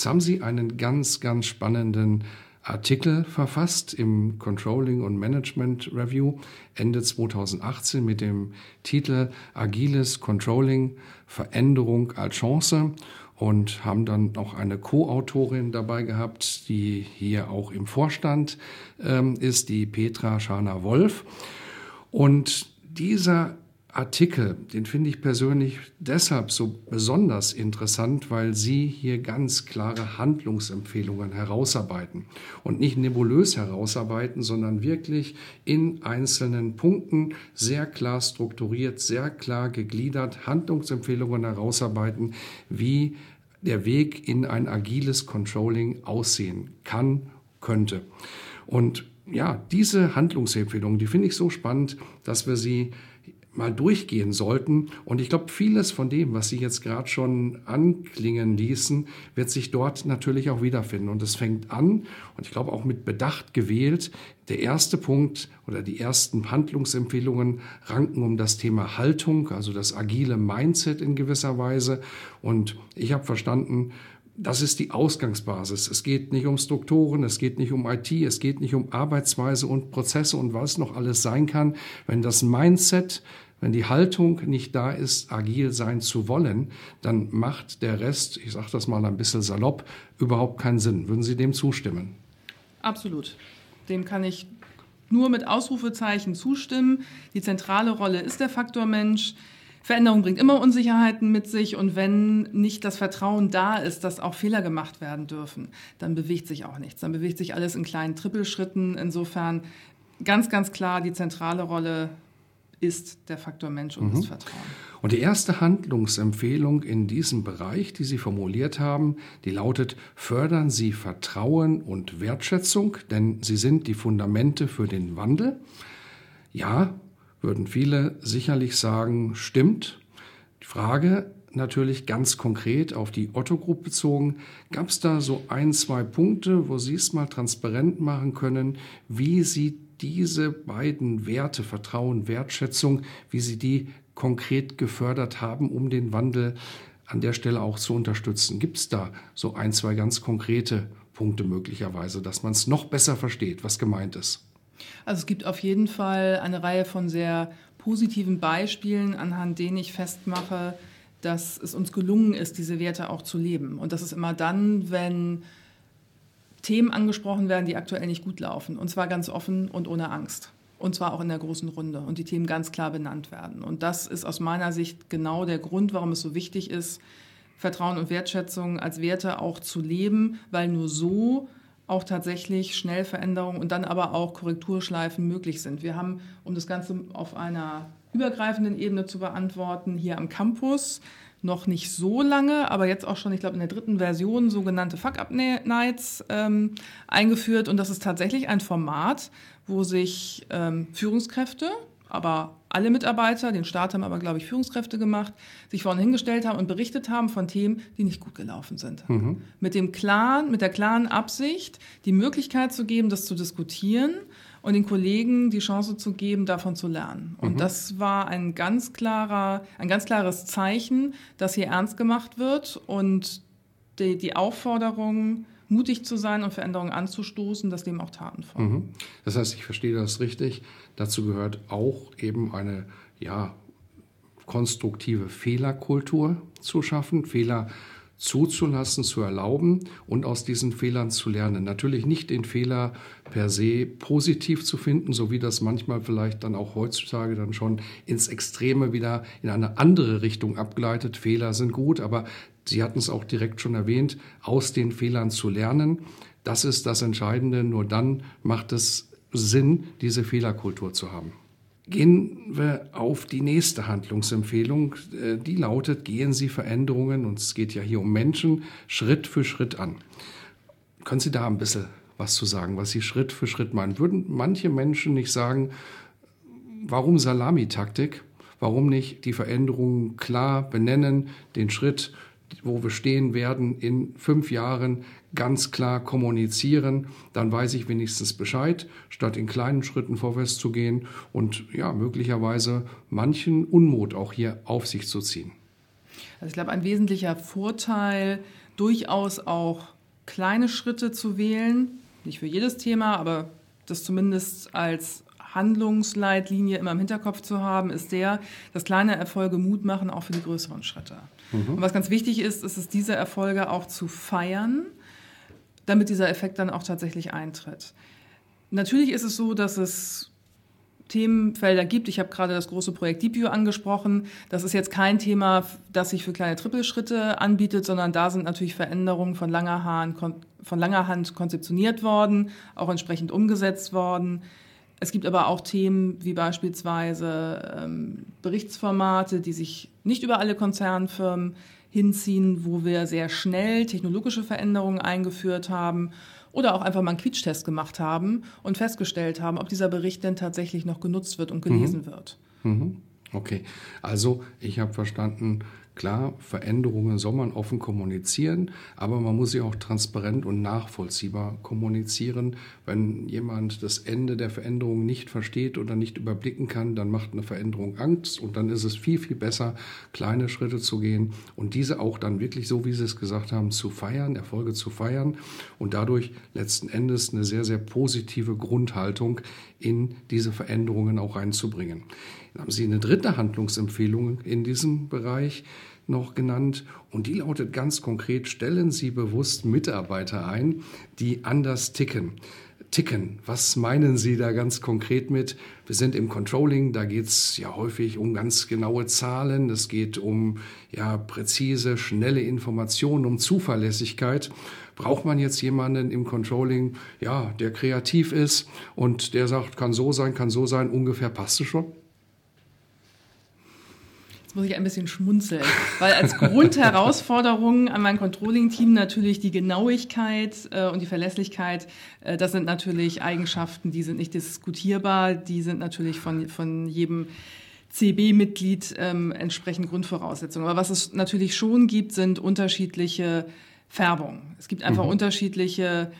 Jetzt haben Sie einen ganz, ganz spannenden Artikel verfasst im Controlling und Management Review Ende 2018 mit dem Titel Agiles Controlling Veränderung als Chance und haben dann auch eine Co-Autorin dabei gehabt, die hier auch im Vorstand ähm, ist, die Petra Schana-Wolf. Und dieser Artikel, den finde ich persönlich deshalb so besonders interessant, weil Sie hier ganz klare Handlungsempfehlungen herausarbeiten. Und nicht nebulös herausarbeiten, sondern wirklich in einzelnen Punkten sehr klar strukturiert, sehr klar gegliedert Handlungsempfehlungen herausarbeiten, wie der Weg in ein agiles Controlling aussehen kann, könnte. Und ja, diese Handlungsempfehlungen, die finde ich so spannend, dass wir sie mal durchgehen sollten. Und ich glaube, vieles von dem, was Sie jetzt gerade schon anklingen ließen, wird sich dort natürlich auch wiederfinden. Und es fängt an, und ich glaube auch mit Bedacht gewählt, der erste Punkt oder die ersten Handlungsempfehlungen ranken um das Thema Haltung, also das agile Mindset in gewisser Weise. Und ich habe verstanden, das ist die Ausgangsbasis. Es geht nicht um Strukturen, es geht nicht um IT, es geht nicht um Arbeitsweise und Prozesse und was noch alles sein kann. Wenn das Mindset, wenn die Haltung nicht da ist, agil sein zu wollen, dann macht der Rest, ich sage das mal ein bisschen salopp, überhaupt keinen Sinn. Würden Sie dem zustimmen? Absolut. Dem kann ich nur mit Ausrufezeichen zustimmen. Die zentrale Rolle ist der Faktor Mensch. Veränderung bringt immer Unsicherheiten mit sich und wenn nicht das Vertrauen da ist, dass auch Fehler gemacht werden dürfen, dann bewegt sich auch nichts. Dann bewegt sich alles in kleinen Trippelschritten. Insofern ganz, ganz klar, die zentrale Rolle ist der Faktor Mensch und mhm. das Vertrauen. Und die erste Handlungsempfehlung in diesem Bereich, die Sie formuliert haben, die lautet, fördern Sie Vertrauen und Wertschätzung, denn sie sind die Fundamente für den Wandel. Ja, würden viele sicherlich sagen, stimmt. Die Frage natürlich ganz konkret auf die Otto Group bezogen, gab es da so ein, zwei Punkte, wo Sie es mal transparent machen können, wie Sie diese beiden Werte, Vertrauen, Wertschätzung, wie Sie die konkret gefördert haben, um den Wandel an der Stelle auch zu unterstützen. Gibt es da so ein, zwei ganz konkrete Punkte möglicherweise, dass man es noch besser versteht, was gemeint ist? Also es gibt auf jeden Fall eine Reihe von sehr positiven Beispielen, anhand denen ich festmache, dass es uns gelungen ist, diese Werte auch zu leben. Und das ist immer dann, wenn Themen angesprochen werden, die aktuell nicht gut laufen. Und zwar ganz offen und ohne Angst. Und zwar auch in der großen Runde. Und die Themen ganz klar benannt werden. Und das ist aus meiner Sicht genau der Grund, warum es so wichtig ist, Vertrauen und Wertschätzung als Werte auch zu leben, weil nur so auch tatsächlich schnell Veränderungen und dann aber auch Korrekturschleifen möglich sind. Wir haben, um das Ganze auf einer übergreifenden Ebene zu beantworten, hier am Campus noch nicht so lange, aber jetzt auch schon, ich glaube, in der dritten Version sogenannte Fuck-Up-Nights ähm, eingeführt. Und das ist tatsächlich ein Format, wo sich ähm, Führungskräfte, aber alle Mitarbeiter, den Start haben aber, glaube ich, Führungskräfte gemacht, sich vorne hingestellt haben und berichtet haben von Themen, die nicht gut gelaufen sind. Mhm. Mit dem klaren, mit der klaren Absicht, die Möglichkeit zu geben, das zu diskutieren und den Kollegen die Chance zu geben, davon zu lernen. Und mhm. das war ein ganz klarer, ein ganz klares Zeichen, dass hier ernst gemacht wird und die, die Aufforderung, mutig zu sein und Veränderungen anzustoßen, dass dem auch Taten folgen. Mhm. Das heißt, ich verstehe das richtig. Dazu gehört auch eben eine ja, konstruktive Fehlerkultur zu schaffen, Fehler zuzulassen, zu erlauben und aus diesen Fehlern zu lernen. Natürlich nicht den Fehler per se positiv zu finden, so wie das manchmal vielleicht dann auch heutzutage dann schon ins Extreme wieder in eine andere Richtung abgleitet. Fehler sind gut, aber Sie hatten es auch direkt schon erwähnt, aus den Fehlern zu lernen. Das ist das Entscheidende. Nur dann macht es Sinn, diese Fehlerkultur zu haben. Gehen wir auf die nächste Handlungsempfehlung. Äh, die lautet, gehen Sie Veränderungen, und es geht ja hier um Menschen, Schritt für Schritt an. Können Sie da ein bisschen was zu sagen, was Sie Schritt für Schritt meinen? Würden manche Menschen nicht sagen, warum Salamitaktik? Warum nicht die Veränderungen klar benennen, den Schritt, wo wir stehen werden in fünf Jahren, ganz klar kommunizieren, dann weiß ich wenigstens Bescheid, statt in kleinen Schritten vorwärts zu gehen und ja, möglicherweise manchen Unmut auch hier auf sich zu ziehen. Also ich glaube, ein wesentlicher Vorteil, durchaus auch kleine Schritte zu wählen, nicht für jedes Thema, aber das zumindest als Handlungsleitlinie immer im Hinterkopf zu haben, ist der, dass kleine Erfolge Mut machen, auch für die größeren Schritte. Mhm. Und was ganz wichtig ist, ist es, diese Erfolge auch zu feiern, damit dieser Effekt dann auch tatsächlich eintritt. Natürlich ist es so, dass es Themenfelder gibt. Ich habe gerade das große Projekt DeepView angesprochen. Das ist jetzt kein Thema, das sich für kleine Trippelschritte anbietet, sondern da sind natürlich Veränderungen von langer Hand, von langer Hand konzeptioniert worden, auch entsprechend umgesetzt worden. Es gibt aber auch Themen wie beispielsweise ähm, Berichtsformate, die sich nicht über alle Konzernfirmen hinziehen, wo wir sehr schnell technologische Veränderungen eingeführt haben oder auch einfach mal einen Quietschtest gemacht haben und festgestellt haben, ob dieser Bericht denn tatsächlich noch genutzt wird und gelesen mhm. wird. Mhm. Okay, also ich habe verstanden, Klar, Veränderungen soll man offen kommunizieren, aber man muss sie auch transparent und nachvollziehbar kommunizieren. Wenn jemand das Ende der Veränderung nicht versteht oder nicht überblicken kann, dann macht eine Veränderung Angst und dann ist es viel, viel besser, kleine Schritte zu gehen und diese auch dann wirklich, so wie Sie es gesagt haben, zu feiern, Erfolge zu feiern und dadurch letzten Endes eine sehr, sehr positive Grundhaltung in diese Veränderungen auch reinzubringen. Haben Sie eine dritte Handlungsempfehlung in diesem Bereich noch genannt und die lautet ganz konkret, stellen Sie bewusst Mitarbeiter ein, die anders ticken. Ticken, was meinen Sie da ganz konkret mit? Wir sind im Controlling, da geht es ja häufig um ganz genaue Zahlen, es geht um ja, präzise, schnelle Informationen, um Zuverlässigkeit. Braucht man jetzt jemanden im Controlling, ja, der kreativ ist und der sagt, kann so sein, kann so sein, ungefähr passt es schon? Jetzt muss ich ein bisschen schmunzeln, weil als Grundherausforderung an mein Controlling-Team natürlich die Genauigkeit äh, und die Verlässlichkeit, äh, das sind natürlich Eigenschaften, die sind nicht diskutierbar, die sind natürlich von, von jedem CB-Mitglied ähm, entsprechend Grundvoraussetzungen. Aber was es natürlich schon gibt, sind unterschiedliche Färbungen. Es gibt einfach mhm. unterschiedliche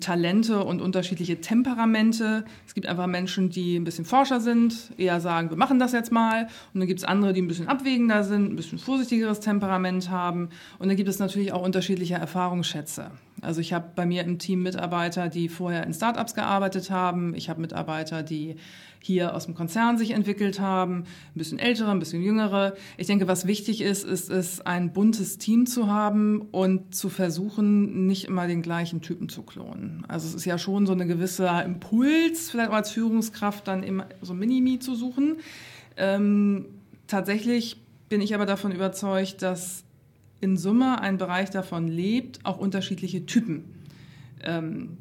Talente und unterschiedliche Temperamente. Es gibt einfach Menschen, die ein bisschen forscher sind, eher sagen, wir machen das jetzt mal. Und dann gibt es andere, die ein bisschen abwägender sind, ein bisschen vorsichtigeres Temperament haben. Und dann gibt es natürlich auch unterschiedliche Erfahrungsschätze. Also ich habe bei mir im Team Mitarbeiter, die vorher in Startups gearbeitet haben. Ich habe Mitarbeiter, die hier aus dem Konzern sich entwickelt haben, ein bisschen ältere, ein bisschen jüngere. Ich denke, was wichtig ist, ist es, ein buntes Team zu haben und zu versuchen, nicht immer den gleichen Typen zu klonen. Also es ist ja schon so eine gewisse Impuls, vielleicht auch als Führungskraft dann immer so Minimi zu suchen. Ähm, tatsächlich bin ich aber davon überzeugt, dass in Summe ein Bereich davon lebt, auch unterschiedliche Typen ähm,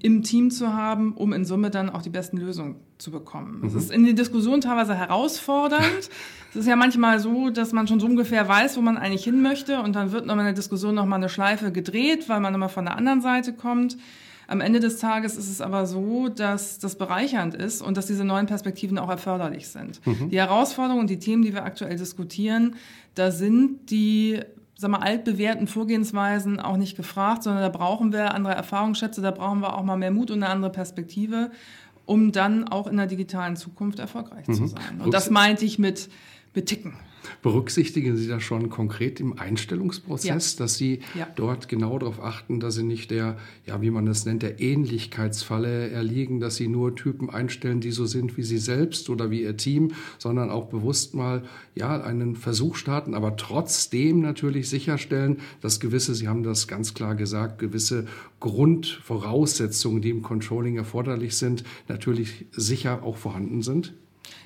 im Team zu haben, um in Summe dann auch die besten Lösungen zu bekommen. Mhm. ist in den Diskussionen teilweise herausfordernd. es ist ja manchmal so, dass man schon so ungefähr weiß, wo man eigentlich hin möchte und dann wird nochmal in der Diskussion nochmal eine Schleife gedreht, weil man nochmal von der anderen Seite kommt. Am Ende des Tages ist es aber so, dass das bereichernd ist und dass diese neuen Perspektiven auch erforderlich sind. Mhm. Die Herausforderungen und die Themen, die wir aktuell diskutieren, da sind die sag mal, altbewährten Vorgehensweisen auch nicht gefragt, sondern da brauchen wir andere Erfahrungsschätze, da brauchen wir auch mal mehr Mut und eine andere Perspektive, um dann auch in der digitalen Zukunft erfolgreich mhm. zu sein. Und das meinte ich mit, mit Ticken. Berücksichtigen Sie das schon konkret im Einstellungsprozess, ja. dass Sie ja. dort genau darauf achten, dass Sie nicht der, ja, wie man das nennt, der Ähnlichkeitsfalle erliegen, dass Sie nur Typen einstellen, die so sind wie Sie selbst oder wie Ihr Team, sondern auch bewusst mal, ja, einen Versuch starten, aber trotzdem natürlich sicherstellen, dass gewisse, Sie haben das ganz klar gesagt, gewisse Grundvoraussetzungen, die im Controlling erforderlich sind, natürlich sicher auch vorhanden sind?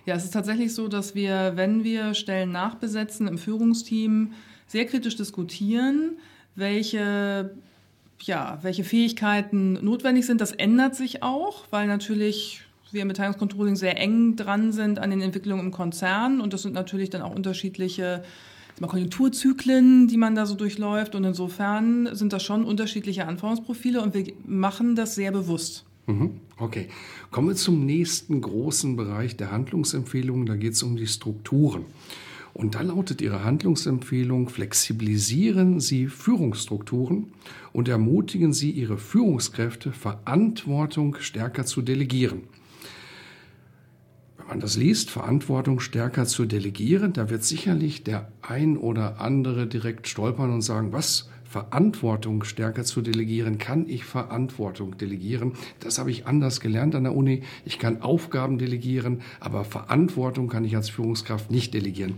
Ja, es ist tatsächlich so, dass wir, wenn wir Stellen nachbesetzen im Führungsteam, sehr kritisch diskutieren, welche, ja, welche Fähigkeiten notwendig sind. Das ändert sich auch, weil natürlich wir im Beteiligungscontrolling sehr eng dran sind an den Entwicklungen im Konzern und das sind natürlich dann auch unterschiedliche Konjunkturzyklen, die man da so durchläuft und insofern sind das schon unterschiedliche Anforderungsprofile und wir machen das sehr bewusst. Mhm. Okay, kommen wir zum nächsten großen Bereich der Handlungsempfehlungen. Da geht es um die Strukturen. Und da lautet Ihre Handlungsempfehlung, flexibilisieren Sie Führungsstrukturen und ermutigen Sie Ihre Führungskräfte, Verantwortung stärker zu delegieren. Wenn man das liest, Verantwortung stärker zu delegieren, da wird sicherlich der ein oder andere direkt stolpern und sagen, was Verantwortung stärker zu delegieren. Kann ich Verantwortung delegieren? Das habe ich anders gelernt an der Uni. Ich kann Aufgaben delegieren, aber Verantwortung kann ich als Führungskraft nicht delegieren.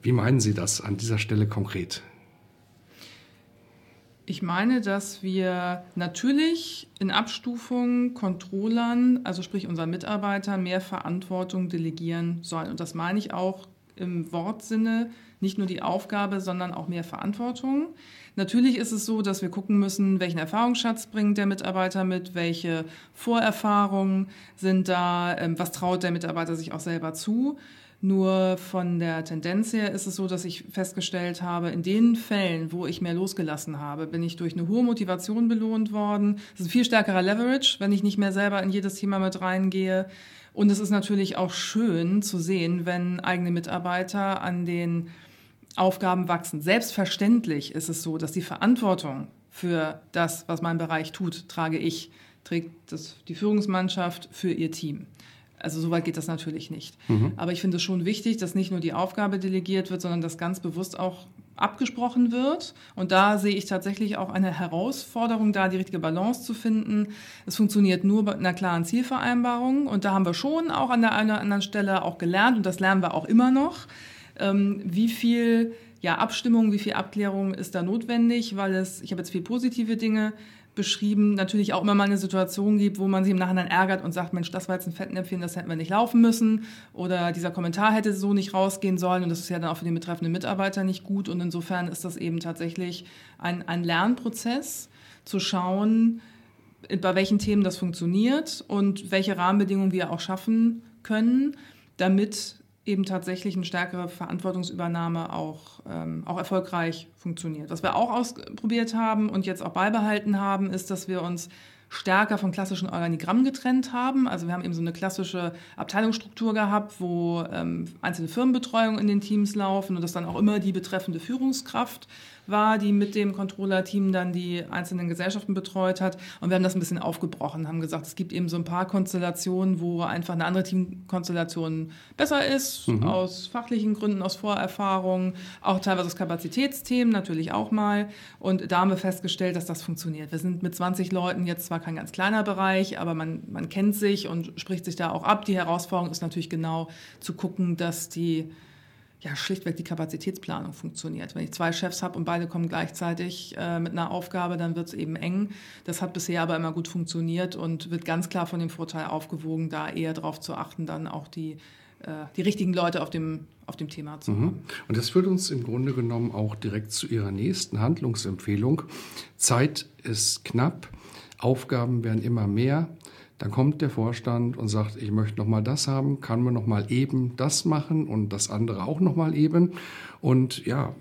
Wie meinen Sie das an dieser Stelle konkret? Ich meine, dass wir natürlich in Abstufung Controllern, also sprich unseren Mitarbeitern, mehr Verantwortung delegieren sollen. Und das meine ich auch im Wortsinne, nicht nur die Aufgabe, sondern auch mehr Verantwortung. Natürlich ist es so, dass wir gucken müssen, welchen Erfahrungsschatz bringt der Mitarbeiter mit, welche Vorerfahrungen sind da, ähm, was traut der Mitarbeiter sich auch selber zu. Nur von der Tendenz her ist es so, dass ich festgestellt habe, in den Fällen, wo ich mehr losgelassen habe, bin ich durch eine hohe Motivation belohnt worden. Das ist ein viel stärkerer Leverage, wenn ich nicht mehr selber in jedes Thema mit reingehe. Und es ist natürlich auch schön zu sehen, wenn eigene Mitarbeiter an den Aufgaben wachsen. Selbstverständlich ist es so, dass die Verantwortung für das, was mein Bereich tut, trage ich, trägt das, die Führungsmannschaft für ihr Team. Also so weit geht das natürlich nicht. Mhm. Aber ich finde es schon wichtig, dass nicht nur die Aufgabe delegiert wird, sondern dass ganz bewusst auch abgesprochen wird. Und da sehe ich tatsächlich auch eine Herausforderung, da die richtige Balance zu finden. Es funktioniert nur bei einer klaren Zielvereinbarung. Und da haben wir schon auch an der einen oder anderen Stelle auch gelernt, und das lernen wir auch immer noch, wie viel ja, Abstimmung, wie viel Abklärung ist da notwendig, weil es, ich habe jetzt viel positive Dinge beschrieben, natürlich auch immer mal eine Situation gibt, wo man sich im Nachhinein ärgert und sagt, Mensch, das war jetzt ein Fettnäpfchen, das hätten wir nicht laufen müssen. Oder dieser Kommentar hätte so nicht rausgehen sollen. Und das ist ja dann auch für den betreffenden Mitarbeiter nicht gut. Und insofern ist das eben tatsächlich ein, ein Lernprozess zu schauen, bei welchen Themen das funktioniert und welche Rahmenbedingungen wir auch schaffen können, damit eben tatsächlich eine stärkere Verantwortungsübernahme auch, ähm, auch erfolgreich funktioniert. Was wir auch ausprobiert haben und jetzt auch beibehalten haben, ist, dass wir uns stärker von klassischen Organigrammen getrennt haben. Also wir haben eben so eine klassische Abteilungsstruktur gehabt, wo ähm, einzelne Firmenbetreuungen in den Teams laufen und das dann auch immer die betreffende Führungskraft war, die mit dem Controller-Team dann die einzelnen Gesellschaften betreut hat. Und wir haben das ein bisschen aufgebrochen, haben gesagt, es gibt eben so ein paar Konstellationen, wo einfach eine andere Teamkonstellation besser ist, mhm. aus fachlichen Gründen, aus Vorerfahrungen, auch teilweise aus Kapazitätsthemen natürlich auch mal. Und da haben wir festgestellt, dass das funktioniert. Wir sind mit 20 Leuten jetzt zwar kein ganz kleiner Bereich, aber man, man kennt sich und spricht sich da auch ab. Die Herausforderung ist natürlich genau zu gucken, dass die ja, schlichtweg die Kapazitätsplanung funktioniert. Wenn ich zwei Chefs habe und beide kommen gleichzeitig äh, mit einer Aufgabe, dann wird es eben eng. Das hat bisher aber immer gut funktioniert und wird ganz klar von dem Vorteil aufgewogen, da eher darauf zu achten, dann auch die, äh, die richtigen Leute auf dem, auf dem Thema zu mhm. haben. Und das führt uns im Grunde genommen auch direkt zu Ihrer nächsten Handlungsempfehlung. Zeit ist knapp, Aufgaben werden immer mehr. Dann kommt der Vorstand und sagt, ich möchte noch mal das haben, kann man noch mal eben das machen und das andere auch noch mal eben. Und ja,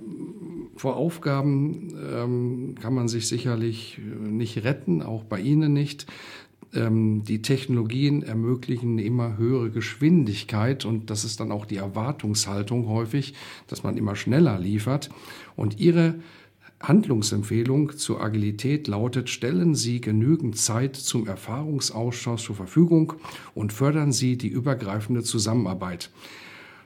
vor Aufgaben ähm, kann man sich sicherlich nicht retten, auch bei Ihnen nicht. Ähm, die Technologien ermöglichen eine immer höhere Geschwindigkeit und das ist dann auch die Erwartungshaltung häufig, dass man immer schneller liefert. Und Ihre Handlungsempfehlung zur Agilität lautet, stellen Sie genügend Zeit zum Erfahrungsaustausch zur Verfügung und fördern Sie die übergreifende Zusammenarbeit.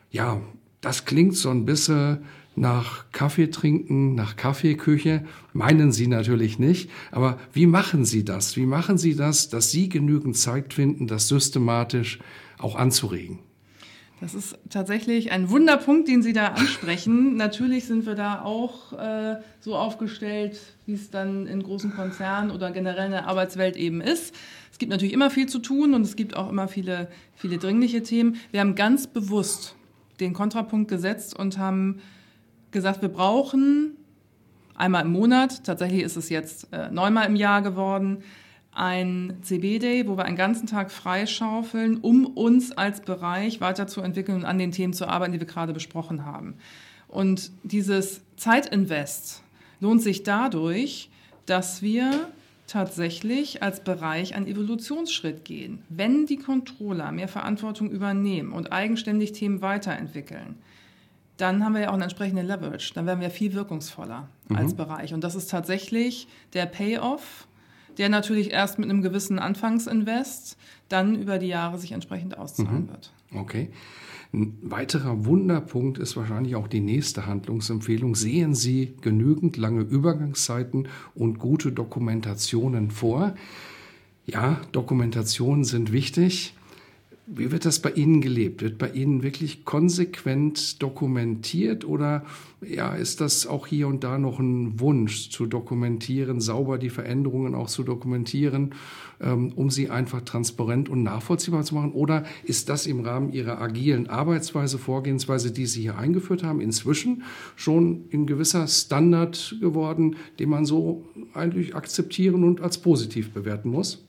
Ja, das klingt so ein bisschen nach Kaffee trinken, nach Kaffeeküche. Meinen Sie natürlich nicht. Aber wie machen Sie das? Wie machen Sie das, dass Sie genügend Zeit finden, das systematisch auch anzuregen? Das ist tatsächlich ein Wunderpunkt, den Sie da ansprechen. Natürlich sind wir da auch äh, so aufgestellt, wie es dann in großen Konzernen oder generell in der Arbeitswelt eben ist. Es gibt natürlich immer viel zu tun und es gibt auch immer viele, viele dringliche Themen. Wir haben ganz bewusst den Kontrapunkt gesetzt und haben gesagt, wir brauchen einmal im Monat, tatsächlich ist es jetzt äh, neunmal im Jahr geworden, ein CB-Day, wo wir einen ganzen Tag freischaufeln, um uns als Bereich weiterzuentwickeln und an den Themen zu arbeiten, die wir gerade besprochen haben. Und dieses Zeitinvest lohnt sich dadurch, dass wir tatsächlich als Bereich einen Evolutionsschritt gehen. Wenn die Controller mehr Verantwortung übernehmen und eigenständig Themen weiterentwickeln, dann haben wir ja auch einen entsprechenden Leverage. Dann werden wir viel wirkungsvoller mhm. als Bereich. Und das ist tatsächlich der Payoff, der natürlich erst mit einem gewissen Anfangsinvest dann über die Jahre sich entsprechend auszahlen mhm. wird. Okay. Ein weiterer Wunderpunkt ist wahrscheinlich auch die nächste Handlungsempfehlung. Sehen Sie genügend lange Übergangszeiten und gute Dokumentationen vor. Ja, Dokumentationen sind wichtig. Wie wird das bei Ihnen gelebt? Wird bei Ihnen wirklich konsequent dokumentiert oder ja, ist das auch hier und da noch ein Wunsch zu dokumentieren, sauber die Veränderungen auch zu dokumentieren, ähm, um sie einfach transparent und nachvollziehbar zu machen? Oder ist das im Rahmen Ihrer agilen Arbeitsweise, Vorgehensweise, die Sie hier eingeführt haben, inzwischen schon ein gewisser Standard geworden, den man so eigentlich akzeptieren und als positiv bewerten muss?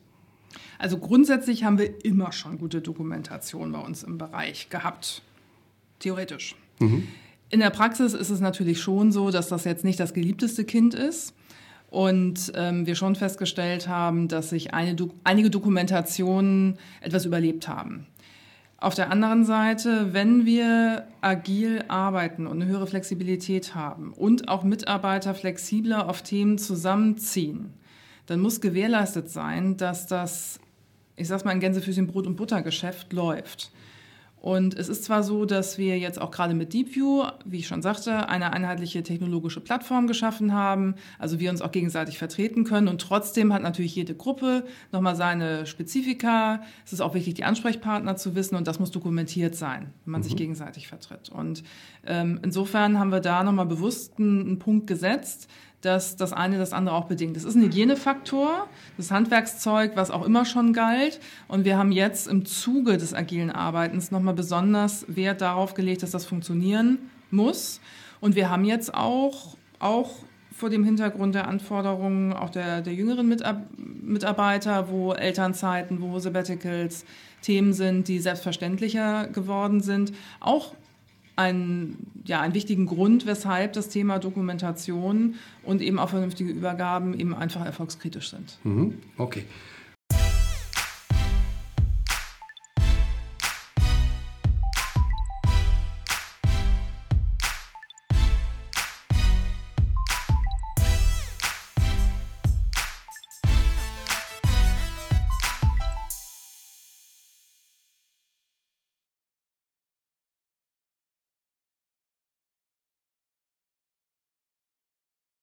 Also grundsätzlich haben wir immer schon gute Dokumentation bei uns im Bereich gehabt. Theoretisch. Mhm. In der Praxis ist es natürlich schon so, dass das jetzt nicht das geliebteste Kind ist. Und ähm, wir schon festgestellt haben, dass sich eine, einige Dokumentationen etwas überlebt haben. Auf der anderen Seite, wenn wir agil arbeiten und eine höhere Flexibilität haben und auch Mitarbeiter flexibler auf Themen zusammenziehen, dann muss gewährleistet sein, dass das ich sag's mal, ein Gänsefüßchen Brot- und Buttergeschäft läuft. Und es ist zwar so, dass wir jetzt auch gerade mit DeepView, wie ich schon sagte, eine einheitliche technologische Plattform geschaffen haben, also wir uns auch gegenseitig vertreten können und trotzdem hat natürlich jede Gruppe nochmal seine Spezifika. Es ist auch wichtig, die Ansprechpartner zu wissen und das muss dokumentiert sein, wenn man mhm. sich gegenseitig vertritt. Und ähm, insofern haben wir da nochmal bewusst einen, einen Punkt gesetzt, dass das eine das andere auch bedingt. Das ist ein Hygienefaktor, das Handwerkszeug, was auch immer schon galt. Und wir haben jetzt im Zuge des agilen Arbeitens nochmal besonders Wert darauf gelegt, dass das funktionieren muss. Und wir haben jetzt auch, auch vor dem Hintergrund der Anforderungen auch der, der jüngeren Mitarbeiter, wo Elternzeiten, wo Sabbaticals Themen sind, die selbstverständlicher geworden sind, auch ein, ja, einen wichtigen Grund, weshalb das Thema Dokumentation und eben auch vernünftige Übergaben eben einfach erfolgskritisch sind. Mhm. Okay.